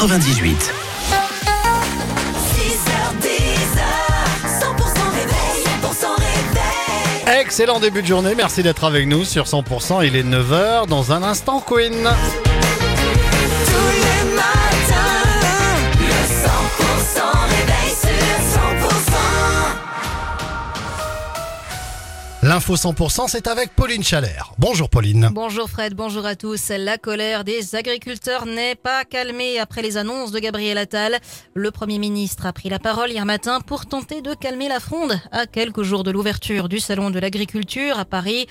98. 6h10, 100% réveil, 100% réveil. Excellent début de journée, merci d'être avec nous sur 100%. Il est 9h dans un instant, Queen. L'info 100%, c'est avec Pauline Chalère. Bonjour Pauline. Bonjour Fred, bonjour à tous. La colère des agriculteurs n'est pas calmée après les annonces de Gabriel Attal. Le Premier ministre a pris la parole hier matin pour tenter de calmer la fronde à quelques jours de l'ouverture du Salon de l'agriculture à Paris.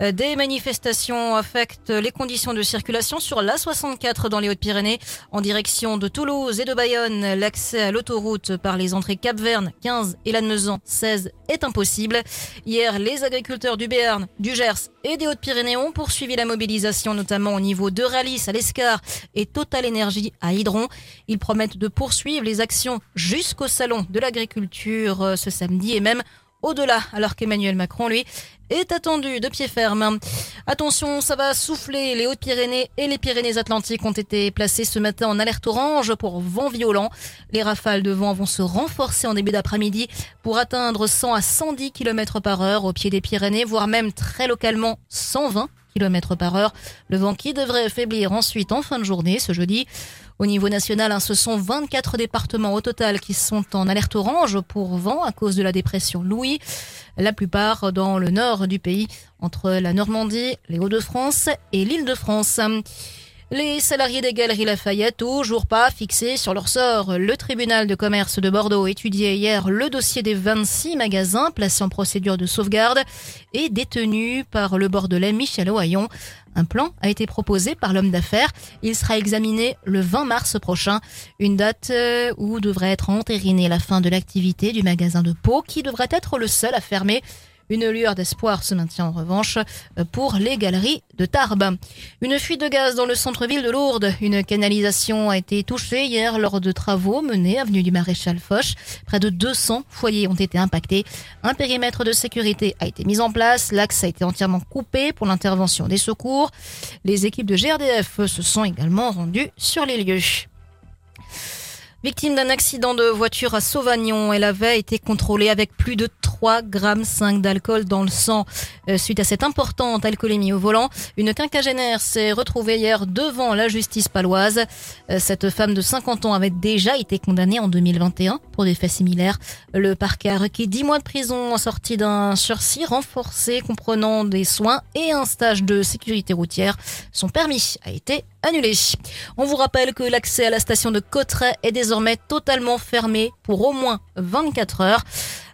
Euh, Des manifestations affectent les conditions de circulation sur l'A64 dans les Hautes-Pyrénées en direction de Toulouse et de Bayonne. L'accès à l'autoroute par les entrées Cap-Verne 15 et Lannemezan 16 est impossible. Hier, les agriculteurs du Béarn, du Gers et des Hautes-Pyrénées ont poursuivi la mobilisation, notamment au niveau de Ralis à l'Escar et Total Énergie à Hydron. Ils promettent de poursuivre les actions jusqu'au salon de l'agriculture euh, ce samedi et même au-delà, alors qu'Emmanuel Macron, lui, est attendu de pied ferme. Attention, ça va souffler. Les Hautes-Pyrénées et les Pyrénées-Atlantiques ont été placés ce matin en alerte orange pour vent violent. Les rafales de vent vont se renforcer en début d'après-midi pour atteindre 100 à 110 km par heure au pied des Pyrénées, voire même très localement 120 Le vent qui devrait faiblir ensuite en fin de journée ce jeudi. Au niveau national, hein, ce sont 24 départements au total qui sont en alerte orange pour vent à cause de la dépression Louis. La plupart dans le nord du pays, entre la Normandie, les Hauts-de-France et l'Île-de-France. Les salariés des Galeries Lafayette, toujours pas fixés sur leur sort. Le tribunal de commerce de Bordeaux étudiait hier le dossier des 26 magasins placés en procédure de sauvegarde et détenus par le Bordelais Michel Ohaillon. Un plan a été proposé par l'homme d'affaires. Il sera examiné le 20 mars prochain, une date euh, où devrait être entérinée la fin de l'activité du magasin de Pau, qui devrait être le seul à fermer. Une lueur d'espoir se maintient en revanche euh, pour les galeries de Tarbes. Une fuite de gaz dans le centre-ville de Lourdes. Une canalisation a été touchée hier lors de travaux menés avenue du Maréchal Foch. Près de 200 foyers ont été impactés. Un périmètre de sécurité a été mis en place. L'axe a été entièrement coupé pour l'intervention des secours. Les équipes de GRDF se sont également rendues sur les lieux. Victime d'un accident de voiture à Sauvagnon, elle avait été contrôlée avec plus de 3 grammes 5 d'alcool dans le sang. Euh, suite à cette importante alcoolémie au volant, une quinquagénaire s'est retrouvée hier devant la justice paloise. Euh, Cette femme de 50 ans avait déjà été condamnée en 2021 pour des faits similaires. Le parquet a requis 10 mois de prison assorti d'un sursis renforcé comprenant des soins et un stage de sécurité routière. Son permis a été annulé. On vous rappelle que l'accès à la station de Cotteret est désormais totalement fermé pour au moins 24 heures.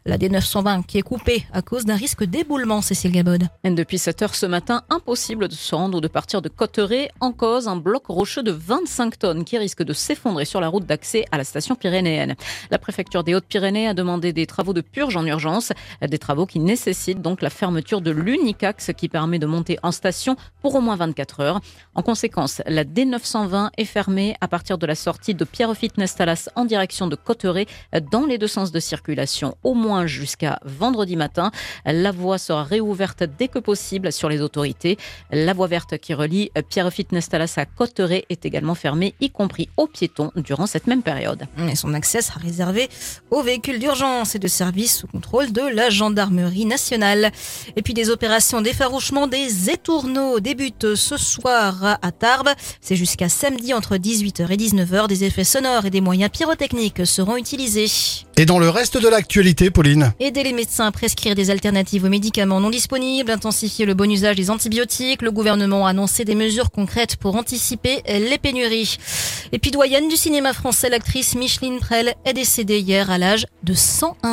La D920 qui est coupée à cause d'un risque d'éboulement, Cécile Gabod. Depuis 7 heures ce matin, impossible de se rendre ou de partir de Cotteret. En cause, un bloc rocheux de 25 tonnes qui risque de s'effondrer sur la route d'accès à la station pyrénéenne. La préfecture des Hautes-Pyrénées a demandé des travaux de purge en urgence, des travaux qui nécessitent donc la fermeture de l'unique axe qui permet de monter en station pour au moins 24 heures. En conséquence, la D920 est fermée à partir de la sortie de Pierrefitte-Nestalas en direction de Cotteret dans les deux sens de circulation, au moins jusqu'à vendredi matin. La voie sera réouverte dès que possible sur les autorités. La voie verte qui relie Pierrefitte-Nestalas à Cotteret est également fermée, y compris aux piétons, durant cette même période. Et son accès sera réservé aux véhicules d'urgence et de service sous contrôle de la gendarmerie nationale. Et puis des opérations d'effarouchement des étourneaux débutent ce soir à Tarbes. C'est jusqu'à samedi entre 18h et 19h. Des effets sonores et des moyens pyrotechniques seront utilisés. Et dans le reste de l'actualité, Aider les médecins à prescrire des alternatives aux médicaments non disponibles, intensifier le bon usage des antibiotiques. Le gouvernement a annoncé des mesures concrètes pour anticiper les pénuries. Et puis doyenne du cinéma français, l'actrice Micheline Prel est décédée hier à l'âge de 101